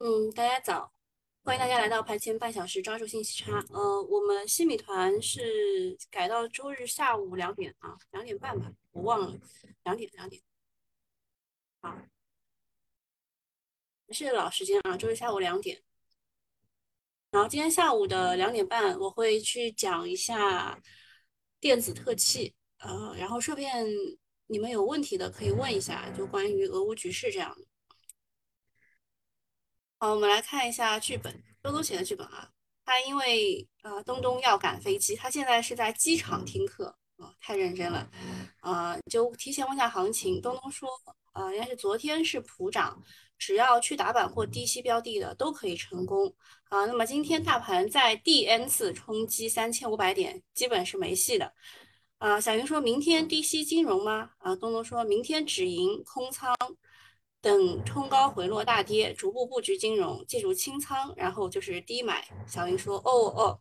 嗯，大家早，欢迎大家来到盘前半小时抓住信息差。呃，我们新米团是改到周日下午两点啊，两点半吧，我忘了，两点两点。好，是老时间啊，周日下午两点。然后今天下午的两点半，我会去讲一下电子特气，呃，然后顺便你们有问题的可以问一下，就关于俄乌局势这样的。好，我们来看一下剧本，东东写的剧本啊。他因为呃东东要赶飞机，他现在是在机场听课啊，太认真了，啊，就提前问下行情。东东说，呃，应该是昨天是普涨，只要去打板或低吸标的的都可以成功啊。那么今天大盘在第 N 次冲击三千五百点，基本是没戏的啊。小云说明天低吸金融吗？啊，东东说明天止盈空仓。等冲高回落大跌，逐步布局金融，借助清仓，然后就是低买。小云说：“哦哦。”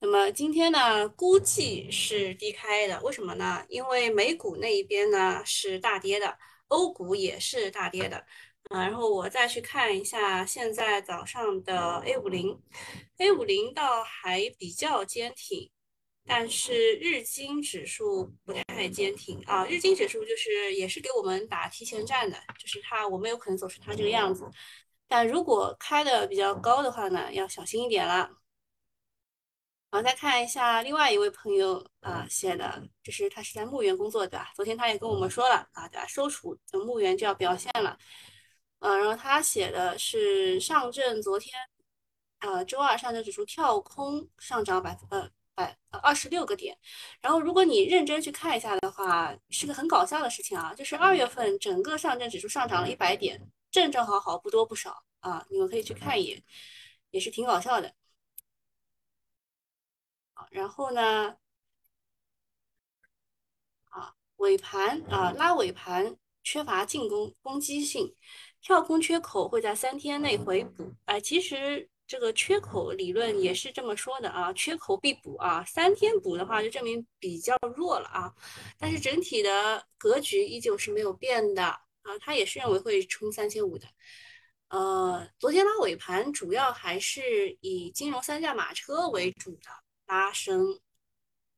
那么今天呢，估计是低开的，为什么呢？因为美股那一边呢是大跌的，欧股也是大跌的。啊，然后我再去看一下现在早上的 A 五零，A 五零倒还比较坚挺。但是日经指数不太坚挺啊，日经指数就是也是给我们打提前战的，就是它我们有可能走成它这个样子。但如果开的比较高的话呢，要小心一点了。好，再看一下另外一位朋友啊写的，就是他是在牧原工作的，昨天他也跟我们说了啊，对吧？收储的牧原就要表现了。嗯，然后他写的是上证昨天，呃，周二上证指数跳空上涨百分呃。百二十六个点，然后如果你认真去看一下的话，是个很搞笑的事情啊，就是二月份整个上证指数上涨了一百点，正正好好不多不少啊，你们可以去看一眼，也是挺搞笑的。然后呢，啊，尾盘啊拉尾盘缺乏进攻攻击性，跳空缺口会在三天内回补，哎，其实。这个缺口理论也是这么说的啊，缺口必补啊，三天补的话就证明比较弱了啊，但是整体的格局依旧是没有变的啊，他也是认为会冲三千五的，呃，昨天拉尾盘主要还是以金融三驾马车为主的拉升，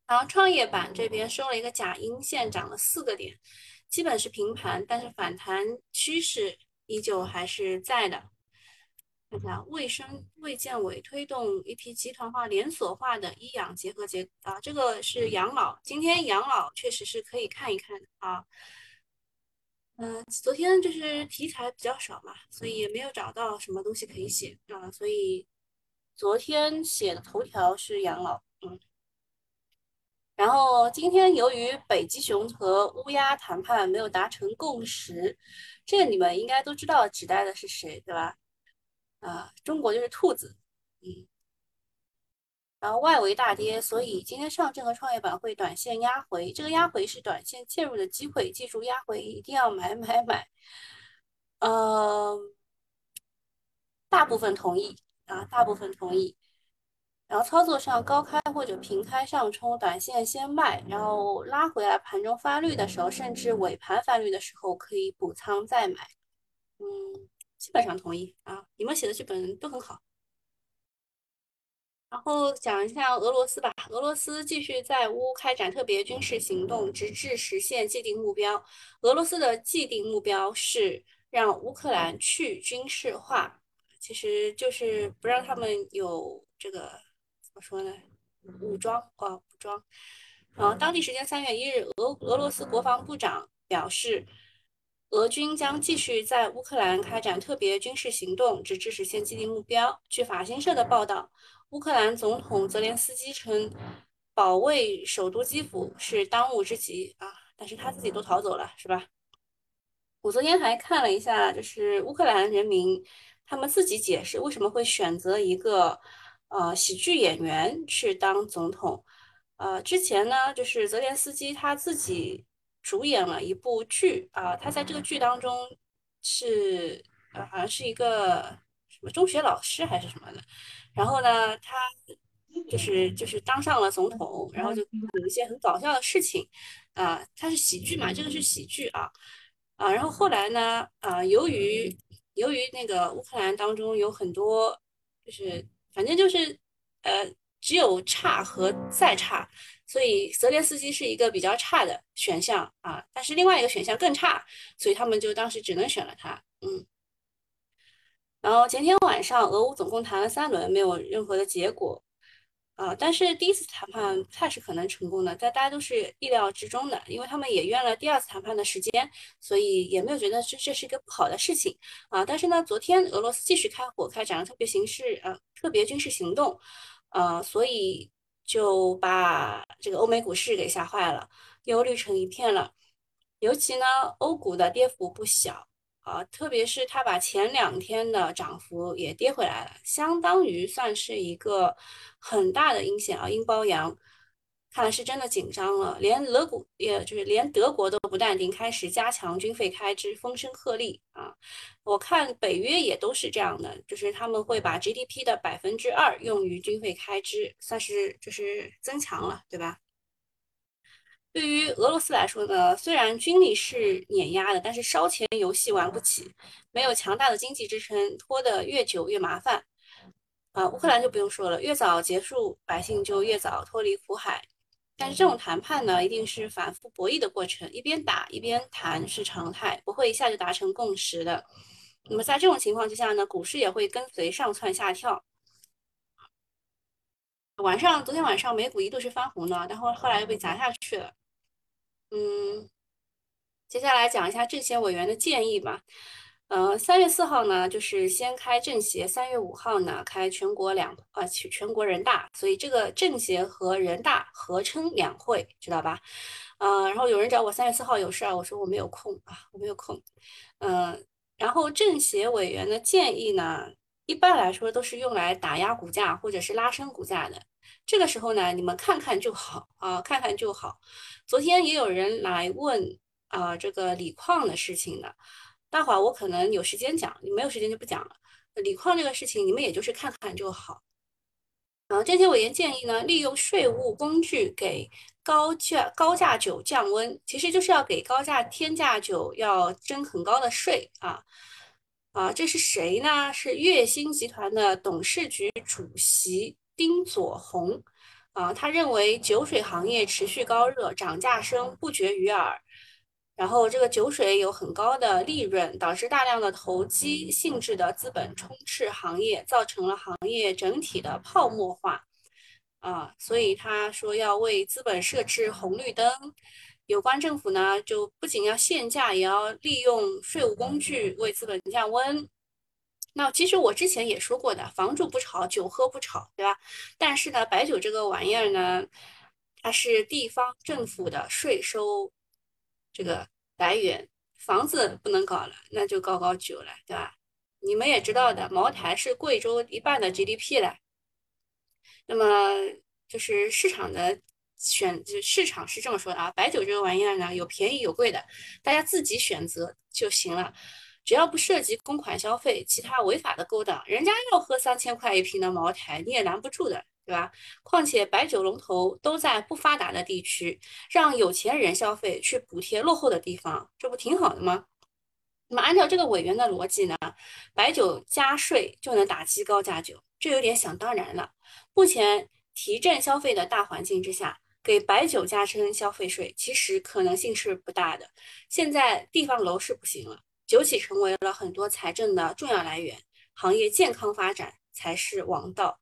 然后创业板这边收了一个假阴线，涨了四个点，基本是平盘，但是反弹趋势依旧还是在的。看一下卫生卫健委推动一批集团化、连锁化的医养结合结啊，这个是养老。今天养老确实是可以看一看的啊。嗯，昨天就是题材比较少嘛，所以也没有找到什么东西可以写啊，所以昨天写的头条是养老。嗯，然后今天由于北极熊和乌鸦谈判没有达成共识，这你们应该都知道指代的是谁，对吧？啊，中国就是兔子，嗯，然后外围大跌，所以今天上证和创业板会短线压回，这个压回是短线介入的机会，记住压回一定要买买买。嗯，大部分同意啊，大部分同意。然后操作上高开或者平开上冲，短线先卖，然后拉回来盘中发绿的时候，甚至尾盘发绿的时候可以补仓再买。嗯。基本上同意啊，你们写的剧本都很好。然后讲一下俄罗斯吧，俄罗斯继续在乌开展特别军事行动，直至实现既定目标。俄罗斯的既定目标是让乌克兰去军事化，其实就是不让他们有这个怎么说呢？武装啊，武装。啊，当地时间三月一日，俄俄罗斯国防部长表示。俄军将继续在乌克兰开展特别军事行动，直至实现既定目标。据法新社的报道，乌克兰总统泽连斯基称，保卫首都基辅是当务之急啊！但是他自己都逃走了，是吧？我昨天还看了一下，就是乌克兰人民他们自己解释为什么会选择一个呃喜剧演员去当总统。呃，之前呢，就是泽连斯基他自己。主演了一部剧啊，他在这个剧当中是呃，好像是一个什么中学老师还是什么的。然后呢，他就是就是当上了总统，然后就有一些很搞笑的事情啊。他是喜剧嘛，这个是喜剧啊啊。然后后来呢啊，由于由于那个乌克兰当中有很多，就是反正就是呃，只有差和再差，所以泽连斯基是一个比较差的选项啊。但是另外一个选项更差，所以他们就当时只能选了他。嗯。然后前天晚上，俄乌总共谈了三轮，没有任何的结果。啊，但是第一次谈判不太是可能成功的，在大家都是意料之中的，因为他们也约了第二次谈判的时间，所以也没有觉得这这是一个不好的事情啊。但是呢，昨天俄罗斯继续开火，开展了特别形式呃特别军事行动，呃，所以就把这个欧美股市给吓坏了，忧虑成一片了。尤其呢，欧股的跌幅不小。啊，特别是它把前两天的涨幅也跌回来了，相当于算是一个很大的阴线啊，阴包阳，看来是真的紧张了。连俄国，也就是连德国都不淡定，开始加强军费开支，风声鹤唳啊。我看北约也都是这样的，就是他们会把 GDP 的百分之二用于军费开支，算是就是增强了，对吧？对于俄罗斯来说呢，虽然军力是碾压的，但是烧钱游戏玩不起，没有强大的经济支撑，拖得越久越麻烦。啊，乌克兰就不用说了，越早结束，百姓就越早脱离苦海。但是这种谈判呢，一定是反复博弈的过程，一边打一边谈是常态，不会一下就达成共识的。那么在这种情况之下呢，股市也会跟随上蹿下跳。晚上，昨天晚上美股一度是翻红的，但后后来又被砸下去了。嗯，接下来讲一下政协委员的建议吧。呃，三月四号呢，就是先开政协；三月五号呢，开全国两啊全全国人大。所以这个政协和人大合称两会，知道吧？呃，然后有人找我三月四号有事儿，我说我没有空啊，我没有空。嗯，然后政协委员的建议呢，一般来说都是用来打压股价或者是拉升股价的。这个时候呢，你们看看就好啊，看看就好。昨天也有人来问啊，这个锂矿的事情呢，待会儿我可能有时间讲，你没有时间就不讲了。锂矿这个事情，你们也就是看看就好。啊，政协委员建议呢，利用税务工具给高价高价酒降温，其实就是要给高价天价酒要征很高的税啊。啊，这是谁呢？是悦兴集团的董事局主席。丁佐宏啊，他认为酒水行业持续高热，涨价声不绝于耳。然后这个酒水有很高的利润，导致大量的投机性质的资本充斥行业，造成了行业整体的泡沫化啊。所以他说要为资本设置红绿灯，有关政府呢就不仅要限价，也要利用税务工具为资本降温。那其实我之前也说过的，房住不炒，酒喝不炒，对吧？但是呢，白酒这个玩意儿呢，它是地方政府的税收这个来源，房子不能搞了，那就搞搞酒了，对吧？你们也知道的，茅台是贵州一半的 GDP 了。那么就是市场的选，就市场是这么说的啊，白酒这个玩意儿呢，有便宜有贵的，大家自己选择就行了。只要不涉及公款消费，其他违法的勾当，人家要喝三千块一瓶的茅台，你也拦不住的，对吧？况且白酒龙头都在不发达的地区，让有钱人消费，去补贴落后的地方，这不挺好的吗？那么按照这个委员的逻辑呢，白酒加税就能打击高价酒，这有点想当然了。目前提振消费的大环境之下，给白酒加征消费税，其实可能性是不大的。现在地方楼市不行了。酒企成为了很多财政的重要来源，行业健康发展才是王道。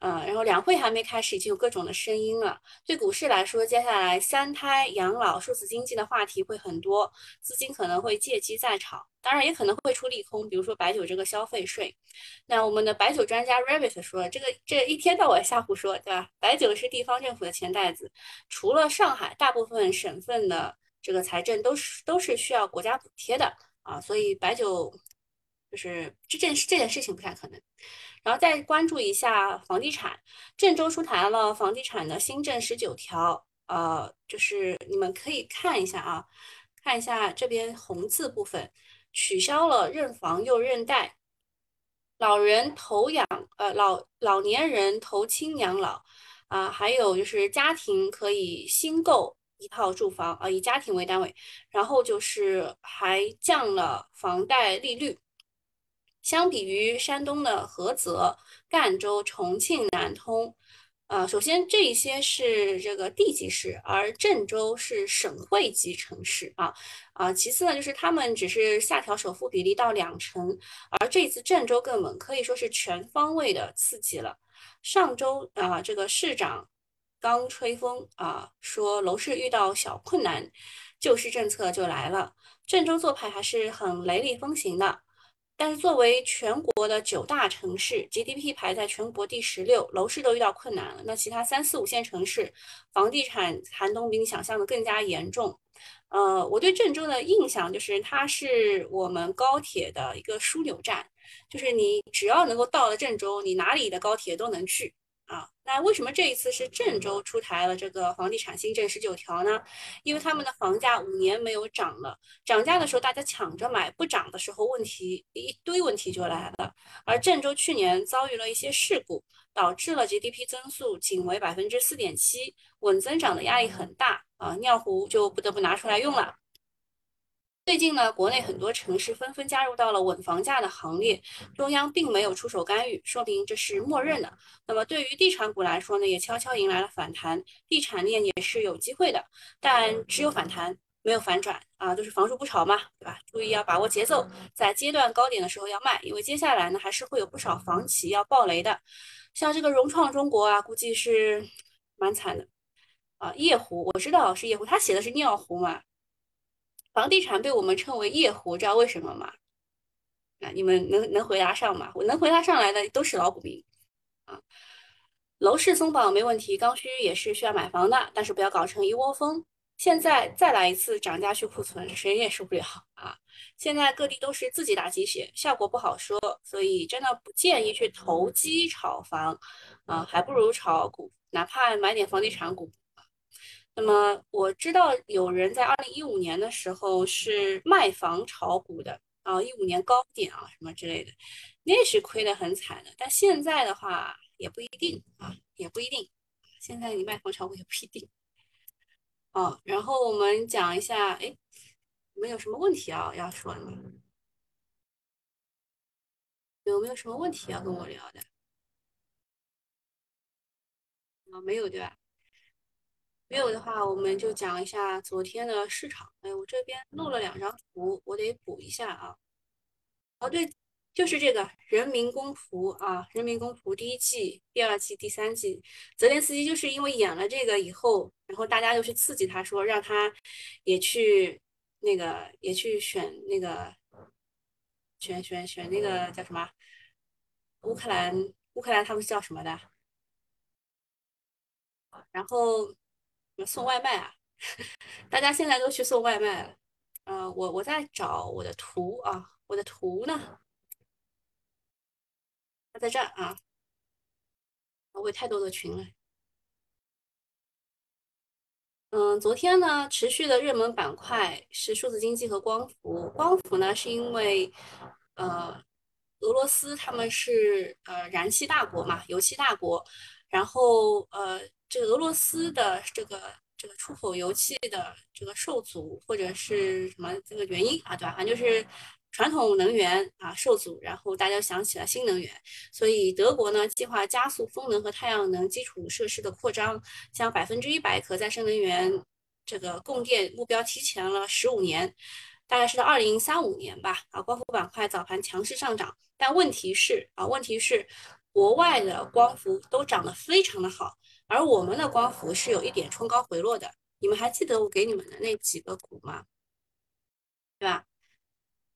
呃，然后两会还没开始，已经有各种的声音了。对股市来说，接下来三胎、养老、数字经济的话题会很多，资金可能会借机再炒，当然也可能会出利空，比如说白酒这个消费税。那我们的白酒专家 Rabbit 说，这个这一天到晚瞎胡说，对吧？白酒是地方政府的钱袋子，除了上海，大部分省份的这个财政都是都是需要国家补贴的。啊，所以白酒就是这件这件事情不太可能。然后再关注一下房地产，郑州出台了房地产的新政十九条，呃，就是你们可以看一下啊，看一下这边红字部分，取消了认房又认贷，老人投养，呃老老年人投亲养老，啊，还有就是家庭可以新购。一套住房啊，以家庭为单位，然后就是还降了房贷利率，相比于山东的菏泽、赣州、重庆、南通。呃，首先这一些是这个地级市，而郑州是省会级城市啊啊。其次呢，就是他们只是下调首付比例到两成，而这次郑州更猛，可以说是全方位的刺激了。上周啊，这个市长刚吹风啊，说楼市遇到小困难，救市政策就来了。郑州做派还是很雷厉风行的。但是作为全国的九大城市，GDP 排在全国第十六，楼市都遇到困难了。那其他三四五线城市，房地产寒冬比你想象的更加严重。呃，我对郑州的印象就是它是我们高铁的一个枢纽站，就是你只要能够到了郑州，你哪里的高铁都能去。啊，那为什么这一次是郑州出台了这个房地产新政十九条呢？因为他们的房价五年没有涨了，涨价的时候大家抢着买，不涨的时候问题一堆问题就来了。而郑州去年遭遇了一些事故，导致了 GDP 增速仅为百分之四点七，稳增长的压力很大啊，尿壶就不得不拿出来用了。最近呢，国内很多城市纷纷加入到了稳房价的行列，中央并没有出手干预，说明这是默认的。那么对于地产股来说呢，也悄悄迎来了反弹，地产链也是有机会的，但只有反弹没有反转啊，都是房住不炒嘛，对吧？注意要把握节奏，在阶段高点的时候要卖，因为接下来呢还是会有不少房企要爆雷的，像这个融创中国啊，估计是蛮惨的啊。夜壶我知道是夜壶，他写的是尿壶嘛。房地产被我们称为夜壶，知道为什么吗？啊，你们能能回答上吗？我能回答上来的都是老股民啊。楼市松绑没问题，刚需也是需要买房的，但是不要搞成一窝蜂。现在再来一次涨价去库存，谁也受不了啊！现在各地都是自己打鸡血，效果不好说，所以真的不建议去投机炒房啊，还不如炒股，哪怕买点房地产股。那么我知道有人在二零一五年的时候是卖房炒股的啊，一五年高点啊什么之类的，那是亏得很惨的。但现在的话也不一定啊，也不一定。现在你卖房炒股也不一定。哦，然后我们讲一下，哎，你们有什么问题啊要说的吗？有没有什么问题要跟我聊的？啊，没有对吧？没有的话，我们就讲一下昨天的市场。哎，我这边录了两张图，我得补一下啊。哦，对，就是这个《人民公仆》啊，《人民公仆》第一季、第二季、第三季，泽连斯基就是因为演了这个以后，然后大家就去刺激他，说让他也去那个，也去选那个，选选选那个叫什么？乌克兰，乌克兰他们是叫什么的？然后。送外卖啊！大家现在都去送外卖了。嗯，我我在找我的图啊，我的图呢？它在这儿啊。我有太多的群了。嗯，昨天呢，持续的热门板块是数字经济和光伏。光伏呢，是因为呃，俄罗斯他们是呃燃气大国嘛，油气大国，然后呃。这个俄罗斯的这个这个出口油气的这个受阻或者是什么这个原因啊，对吧？反正就是传统能源啊受阻，然后大家想起了新能源，所以德国呢计划加速风能和太阳能基础设施的扩张，将百分之一百可再生能源这个供电目标提前了十五年，大概是到二零三五年吧。啊，光伏板块早盘强势上涨，但问题是啊，问题是国外的光伏都涨得非常的好。而我们的光伏是有一点冲高回落的，你们还记得我给你们的那几个股吗？对吧？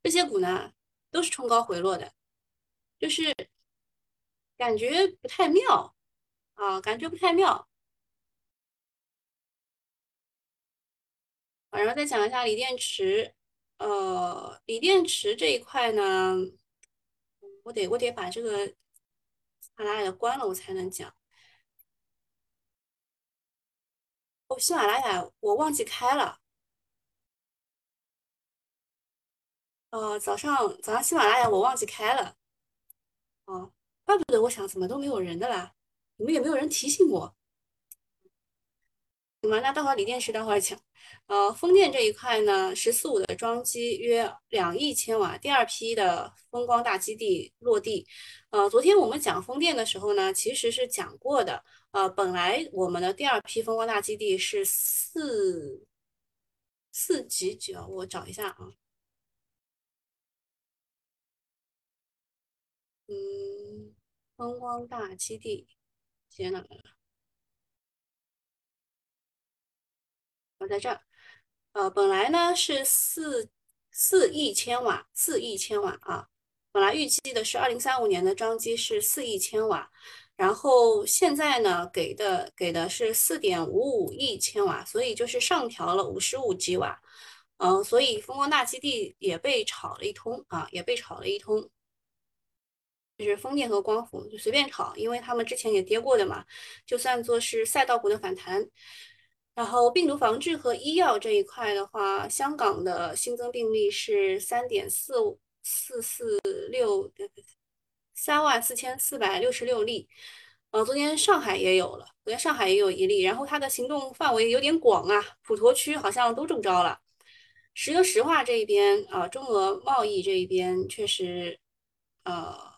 这些股呢都是冲高回落的，就是感觉不太妙啊，感觉不太妙。然后再讲一下锂电池，呃，锂电池这一块呢，我得我得把这个马拉雅关了，我才能讲。喜马拉雅我忘记开了，哦，早上早上喜马拉雅我忘记开了，哦，怪不得我想怎么都没有人的啦，你们也没有人提醒我？那么那待会锂电池待会儿讲。呃，风电这一块呢，十四五的装机约两亿千瓦，第二批的风光大基地落地。呃，昨天我们讲风电的时候呢，其实是讲过的。呃，本来我们的第二批风光大基地是四四几几啊？我找一下啊。嗯，风光大基地写哪了？我在这儿。呃，本来呢是四四亿千瓦，四亿千瓦啊。本来预计的是二零三五年的装机是四亿千瓦，然后现在呢给的给的是四点五五亿千瓦，所以就是上调了五十五吉瓦。嗯，所以风光大基地也被炒了一通啊，也被炒了一通。就是风电和光伏就随便炒，因为他们之前也跌过的嘛，就算作是赛道股的反弹。然后病毒防治和医药这一块的话，香港的新增病例是三点四四四六三万四千四百六十六例。呃，昨天上海也有了，昨天上海也有一例。然后它的行动范围有点广啊，普陀区好像都中招了。石油石化这一边啊，中俄贸易这一边确实，呃。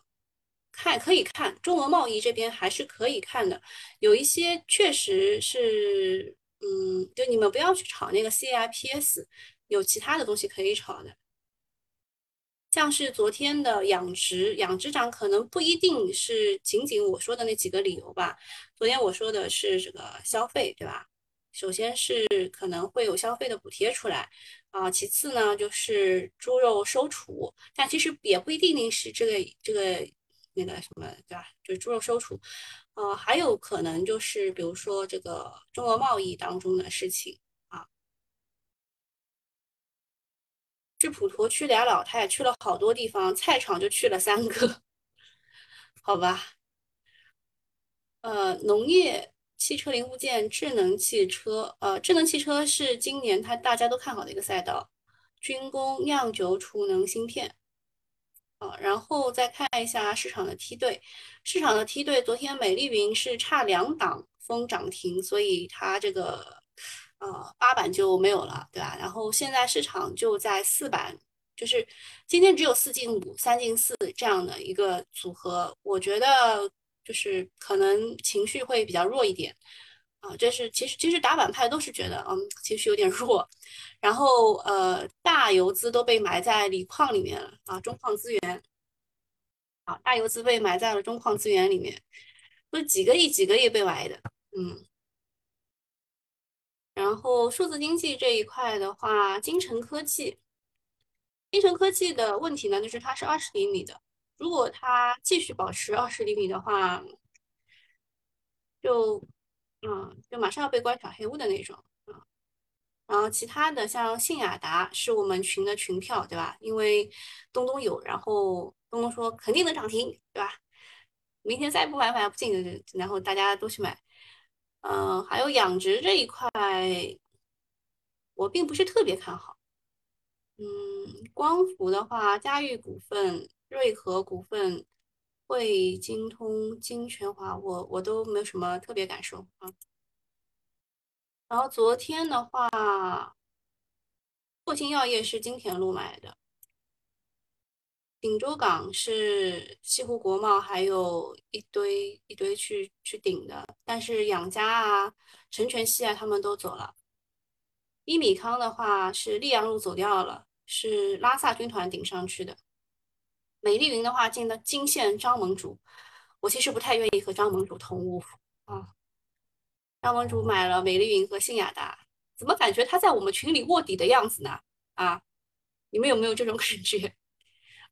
看可以看中俄贸易这边还是可以看的，有一些确实是，嗯，就你们不要去炒那个 CIPS，有其他的东西可以炒的，像是昨天的养殖，养殖涨可能不一定是仅仅我说的那几个理由吧。昨天我说的是这个消费，对吧？首先是可能会有消费的补贴出来啊，其次呢就是猪肉收储，但其实也不一定是这个这个。那个什么，对吧？就是猪肉收储，呃，还有可能就是比如说这个中俄贸易当中的事情啊。这普陀区俩老太去了好多地方，菜场就去了三个，好吧？呃，农业、汽车零部件、智能汽车，呃，智能汽车是今年它大家都看好的一个赛道，军工、酿酒、储能、芯片。然后再看一下市场的梯队，市场的梯队，昨天美丽云是差两档封涨停，所以它这个呃八板就没有了，对吧？然后现在市场就在四板，就是今天只有四进五、三进四这样的一个组合，我觉得就是可能情绪会比较弱一点啊。这是其实其实打板派都是觉得嗯情绪有点弱。然后，呃，大游资都被埋在锂矿里面了啊，中矿资源，啊，大游资被埋在了中矿资源里面，都几个亿、几个亿被埋的，嗯。然后，数字经济这一块的话，金城科技，金城科技的问题呢，就是它是二十厘米的，如果它继续保持二十厘米的话，就，嗯，就马上要被关小黑屋的那种啊。然后其他的像信雅达是我们群的群票，对吧？因为东东有，然后东东说肯定能涨停，对吧？明天再不买买不进，然后大家都去买。嗯，还有养殖这一块，我并不是特别看好。嗯，光伏的话，嘉裕股份、瑞和股份、汇金通、金全华，我我都没有什么特别感受啊。然后昨天的话，霍金药业是金田路买的，锦州港是西湖国贸，还有一堆一堆去去顶的，但是养家啊、陈全熙啊他们都走了。一米康的话是溧阳路走掉了，是拉萨军团顶上去的。美丽云的话进的金线张盟主，我其实不太愿意和张盟主同屋啊。张盟主买了美丽云和信雅达，怎么感觉他在我们群里卧底的样子呢？啊，你们有没有这种 感觉？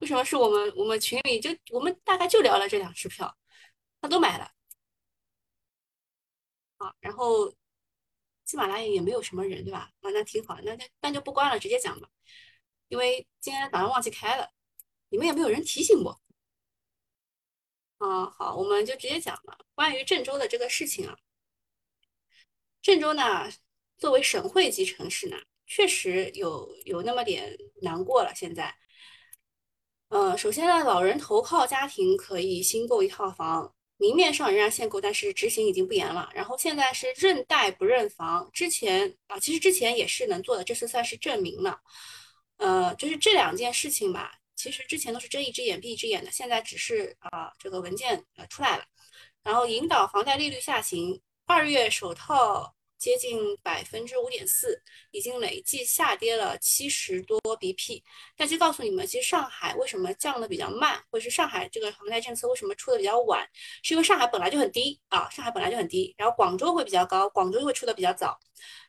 为什么是我们我们群里就我们大概就聊了这两支票，他都买了啊。然后喜马拉雅也没有什么人，对吧？啊，那挺好，那那那就不关了，直接讲吧。因为今天早上忘记开了，你们也没有人提醒我。啊，好，我们就直接讲了关于郑州的这个事情啊。郑州呢，作为省会级城市呢，确实有有那么点难过了。现在，呃，首先呢，老人投靠家庭可以新购一套房，明面上仍然限购，但是执行已经不严了。然后现在是认贷不认房，之前啊，其实之前也是能做的，这次算是证明了。呃，就是这两件事情吧，其实之前都是睁一只眼闭一只眼的，现在只是啊，这个文件呃出来了，然后引导房贷利率下行，二月首套。接近百分之五点四，已经累计下跌了七十多 BP。但其实告诉你们，其实上海为什么降的比较慢，或者是上海这个房贷政策为什么出的比较晚，是因为上海本来就很低啊，上海本来就很低，然后广州会比较高，广州会出的比较早。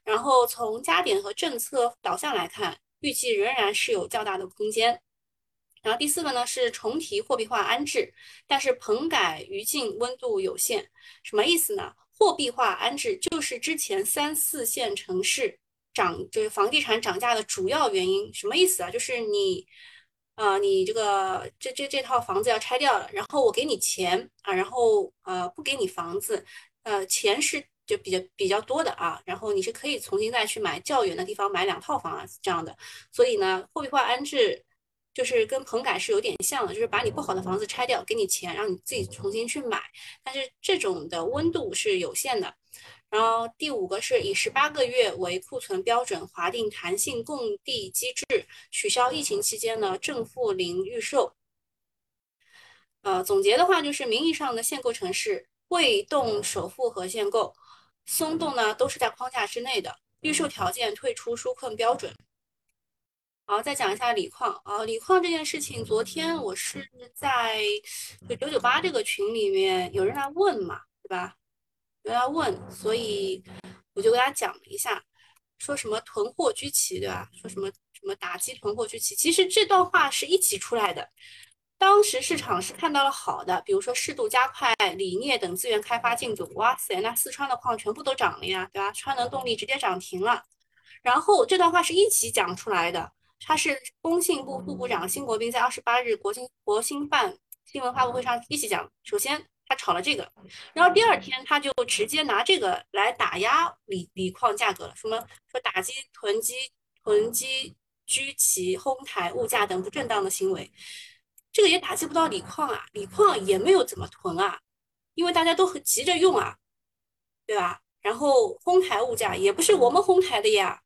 然后从加点和政策导向来看，预计仍然是有较大的空间。然后第四个呢是重提货币化安置，但是棚改余烬温度有限，什么意思呢？货币化安置就是之前三四线城市涨，就是房地产涨价的主要原因。什么意思啊？就是你，呃，你这个这这这套房子要拆掉了，然后我给你钱啊，然后呃不给你房子，呃钱是就比较比较多的啊，然后你是可以重新再去买较远的地方买两套房啊这样的。所以呢，货币化安置。就是跟棚改是有点像的，就是把你不好的房子拆掉，给你钱，让你自己重新去买。但是这种的温度是有限的。然后第五个是以十八个月为库存标准，划定弹性供地机制，取消疫情期间呢正负零预售。呃，总结的话就是名义上的限购城市未动首付和限购，松动呢都是在框架之内的，预售条件退出纾困标准。好，再讲一下锂矿啊，锂矿这件事情，昨天我是在就九九八这个群里面有人来问嘛，对吧？有人来问，所以我就给大家讲了一下，说什么囤货居奇，对吧？说什么什么打击囤货居奇，其实这段话是一起出来的。当时市场是看到了好的，比如说适度加快锂镍等资源开发进度，哇塞，那四川的矿全部都涨了呀，对吧？川能动力直接涨停了。然后这段话是一起讲出来的。他是工信部副部长辛国斌在二十八日国新国新办新闻发布会上一起讲。首先，他炒了这个，然后第二天他就直接拿这个来打压锂锂矿价格了。什么说打击囤积囤积居奇哄抬物价等不正当的行为，这个也打击不到锂矿啊，锂矿也没有怎么囤啊，因为大家都很急着用啊，对吧？然后哄抬物价也不是我们哄抬的呀。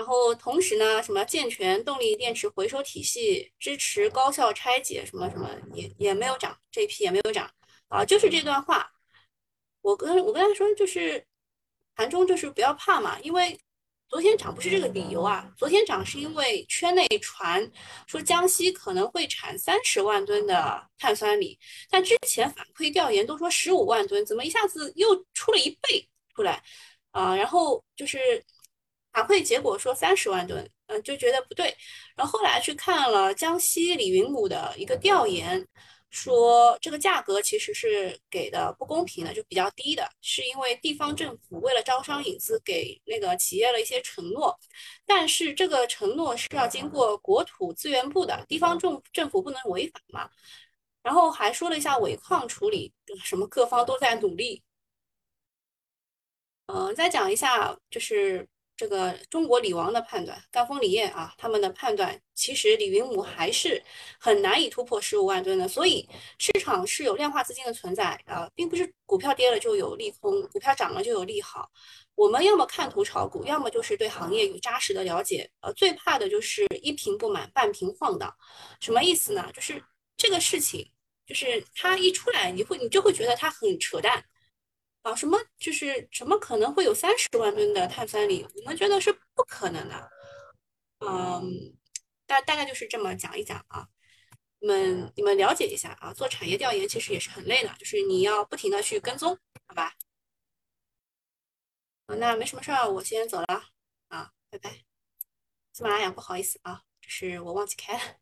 然后同时呢，什么健全动力电池回收体系，支持高效拆解，什么什么也也没有涨，这一批也没有涨啊，就是这段话。我跟我跟他说，就是盘中就是不要怕嘛，因为昨天涨不是这个理由啊，昨天涨是因为圈内传说江西可能会产三十万吨的碳酸锂，但之前反馈调研都说十五万吨，怎么一下子又出了一倍出来啊？然后就是。反馈结果说三十万吨，嗯，就觉得不对。然后后来去看了江西李云母的一个调研，说这个价格其实是给的不公平的，就比较低的，是因为地方政府为了招商引资，给那个企业了一些承诺，但是这个承诺是要经过国土资源部的，地方政政府不能违法嘛。然后还说了一下尾矿处理，什么各方都在努力。嗯，再讲一下就是。这个中国锂王的判断，赣锋锂业啊，他们的判断其实李云母还是很难以突破十五万吨的，所以市场是有量化资金的存在啊，并不是股票跌了就有利空，股票涨了就有利好。我们要么看图炒股，要么就是对行业有扎实的了解。呃，最怕的就是一瓶不满半瓶晃荡，什么意思呢？就是这个事情，就是它一出来，你会你就会觉得它很扯淡。啊，什么就是什么可能会有三十万吨的碳酸锂？我们觉得是不可能的。嗯，大大概就是这么讲一讲啊。你们你们了解一下啊，做产业调研其实也是很累的，就是你要不停的去跟踪，好吧？啊，那没什么事儿，我先走了啊，拜拜。喜马拉雅不好意思啊，就是我忘记开了。